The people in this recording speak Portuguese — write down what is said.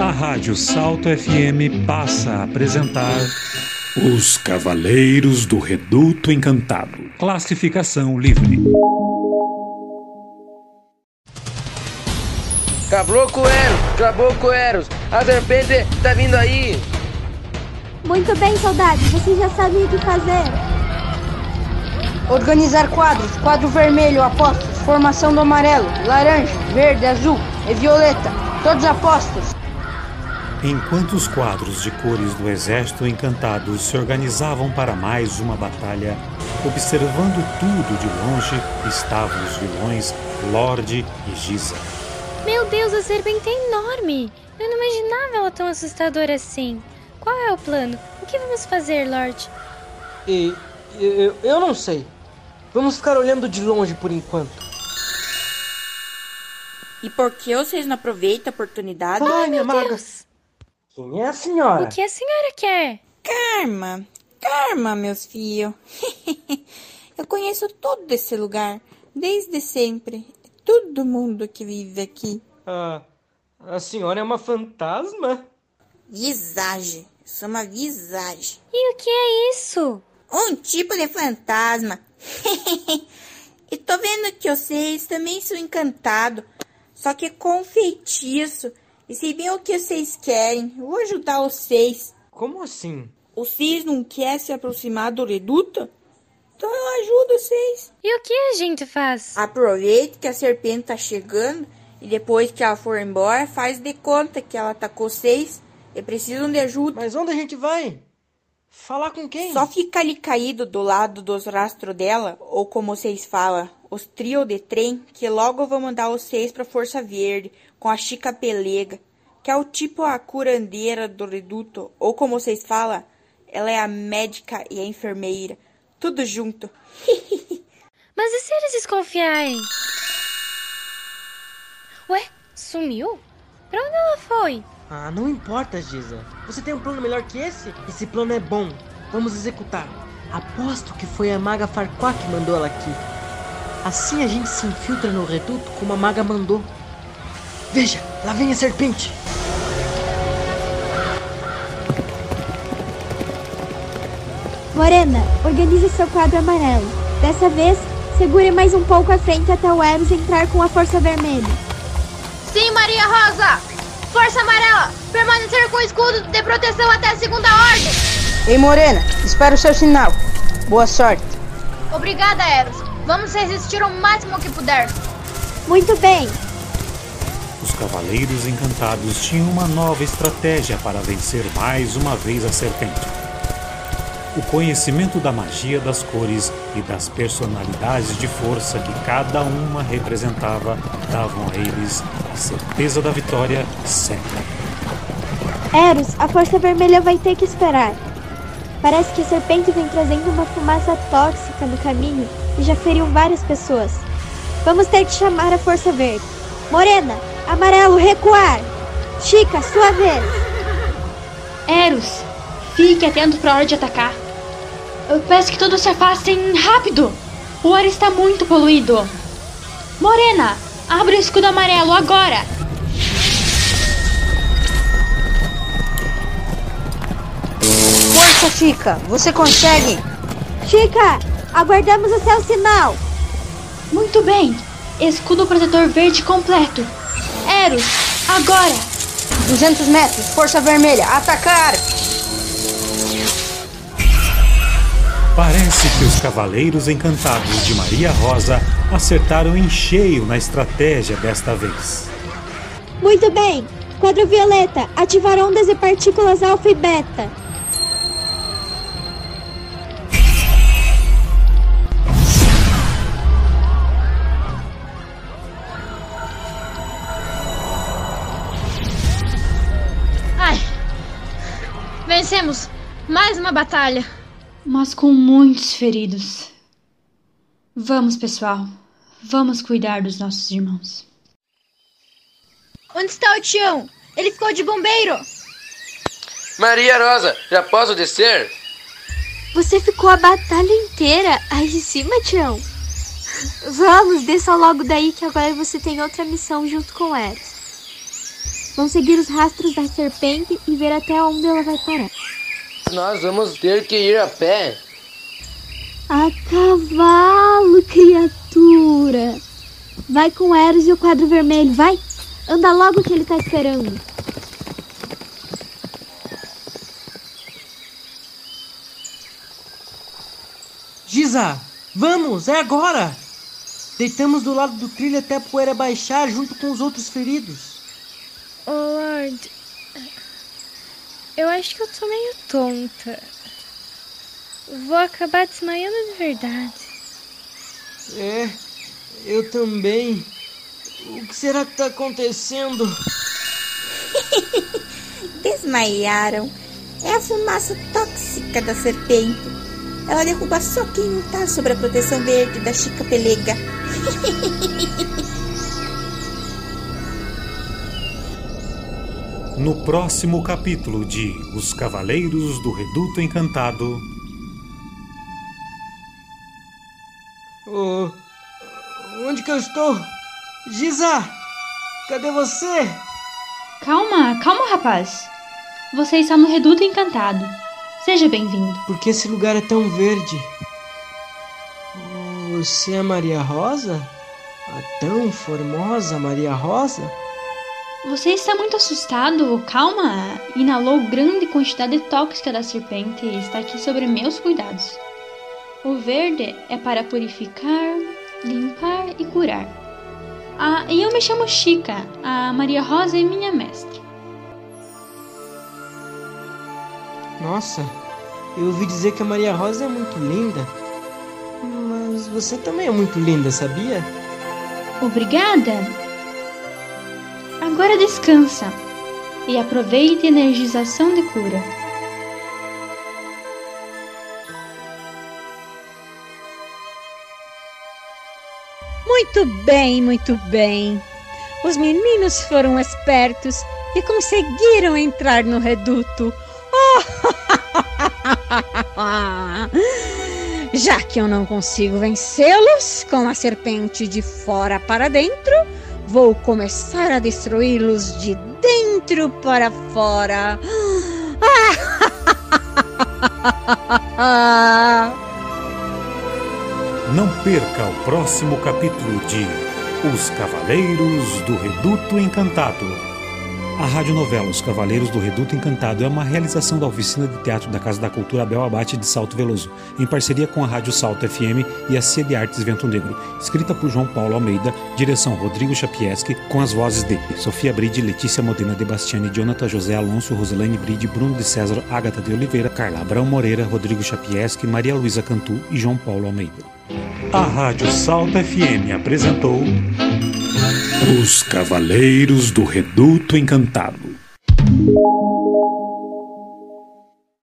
A Rádio Salto FM passa a apresentar Os Cavaleiros do Reduto Encantado. Classificação Livre. Cabloco Eros! Cabloco Eros! A serpente tá vindo aí! Muito bem, soldados, vocês já sabem o que fazer. Organizar quadros: quadro vermelho, apostos, formação do amarelo, laranja, verde, azul e violeta, todos apostos. Enquanto os quadros de cores do Exército Encantado se organizavam para mais uma batalha, observando tudo de longe estavam os vilões Lorde e Giza. Meu Deus, a serpente é enorme! Eu não imaginava ela tão assustadora assim. Qual é o plano? O que vamos fazer, Lorde? E eu, eu não sei. Vamos ficar olhando de longe por enquanto. E por que vocês não aproveitam a oportunidade? Ai, minha maga. Deus. Quem é a senhora? O que a senhora quer? Karma, karma, meus filhos. Eu conheço todo esse lugar, desde sempre. Todo mundo que vive aqui. Ah, a senhora é uma fantasma? Visagem, sou uma visagem. E o que é isso? Um tipo de fantasma. e tô vendo que vocês também são encantados, só que com feitiço. E sei bem o que vocês querem. Eu vou ajudar vocês. Como assim? Vocês não querem se aproximar do reduto? Então eu ajudo vocês. E o que a gente faz? Aproveite que a serpente tá chegando e depois que ela for embora, faz de conta que ela atacou vocês e precisam de ajuda. Mas onde a gente vai? Falar com quem? Só fica ali caído do lado dos rastros dela, ou como vocês falam, os trio de trem, que logo vão mandar vocês pra Força Verde, com a Chica Pelega, que é o tipo a curandeira do reduto, ou como vocês falam, ela é a médica e a enfermeira, tudo junto. Mas e se eles desconfiarem? Ué, sumiu? Pra onde ela foi? Ah, não importa, Giza. Você tem um plano melhor que esse? Esse plano é bom. Vamos executar. Aposto que foi a maga Farquaad que mandou ela aqui. Assim a gente se infiltra no reduto como a maga mandou. Veja, lá vem a serpente. Morena, organize seu quadro amarelo. Dessa vez, segure mais um pouco à frente até o Eros entrar com a força vermelha. Sim, Maria Rosa! Força amarela! Permanecer com o escudo de proteção até a segunda ordem! Ei, Morena, espera o seu sinal. Boa sorte. Obrigada, Eros. Vamos resistir o máximo que puder. Muito bem. Os Cavaleiros Encantados tinham uma nova estratégia para vencer mais uma vez a serpente. O conhecimento da magia das cores e das personalidades de força que cada uma representava davam a eles certeza da vitória sempre. Eros, a força vermelha vai ter que esperar. Parece que a serpente vem trazendo uma fumaça tóxica no caminho e já feriu várias pessoas. Vamos ter que chamar a força verde. Morena, amarelo, recuar! Chica, sua vez! Eros, fique atento para a hora de atacar. Eu peço que todos se afastem rápido. O ar está muito poluído. Morena, abre o escudo amarelo agora. Força, Chica. Você consegue. Chica, aguardamos o seu sinal. Muito bem. Escudo protetor verde completo. Eros, agora. 200 metros. Força vermelha. Atacar. Parece que os Cavaleiros Encantados de Maria Rosa acertaram em cheio na estratégia desta vez. Muito bem. Quadro violeta, ativar ondas e partículas alfa e beta. Ai! Vencemos! Mais uma batalha! Mas com muitos feridos. Vamos, pessoal. Vamos cuidar dos nossos irmãos. Onde está o Tião? Ele ficou de bombeiro! Maria Rosa, já posso descer? Você ficou a batalha inteira aí em cima, Tião? Vamos, desça logo daí que agora você tem outra missão junto com Eros. Vão seguir os rastros da serpente e ver até onde ela vai parar. Nós vamos ter que ir a pé. A cavalo, criatura! Vai com Eros e o quadro vermelho, vai! Anda logo que ele tá esperando. Giza, vamos, é agora! Deitamos do lado do trilho até a poeira baixar junto com os outros feridos. Oh, Lord. Eu acho que eu tô meio tonta. Vou acabar desmaiando de verdade. É, eu também. O que será que tá acontecendo? Desmaiaram. É a fumaça tóxica da serpente. Ela derruba só quem não tá sob a proteção verde da Chica Pelega. No próximo capítulo de Os Cavaleiros do Reduto Encantado. Oh, onde que eu estou? Giza! Cadê você? Calma, calma, rapaz. Você está no Reduto Encantado. Seja bem-vindo. Por que esse lugar é tão verde? Você é Maria Rosa? A tão formosa Maria Rosa? Você está muito assustado? Calma! Inalou grande quantidade tóxica da serpente e está aqui sobre meus cuidados. O verde é para purificar, limpar e curar. Ah, e eu me chamo Chica. A Maria Rosa é minha mestre. Nossa, eu ouvi dizer que a Maria Rosa é muito linda. Mas você também é muito linda, sabia? Obrigada! Agora descansa e aproveite a energização de cura. Muito bem, muito bem. Os meninos foram espertos e conseguiram entrar no reduto. Já que eu não consigo vencê-los com a serpente de fora para dentro, vou começar a destruí-los de dentro para fora. Não perca o próximo capítulo de Os Cavaleiros do Reduto Encantado. A radionovela Os Cavaleiros do Reduto Encantado é uma realização da oficina de teatro da Casa da Cultura Abel Abate de Salto Veloso, em parceria com a Rádio Salto FM e a Cia de Artes Vento Negro, escrita por João Paulo Almeida, direção Rodrigo Chapieski, com as vozes de Sofia Bride, Letícia Modena de Bastiani, Jonathan José Alonso, Roselane Bride, Bruno de César, Agatha de Oliveira, Carla Abrão Moreira, Rodrigo Chapieski, Maria Luísa Cantu e João Paulo Almeida. A Rádio Salto FM apresentou Os Cavaleiros do Reduto Encantado.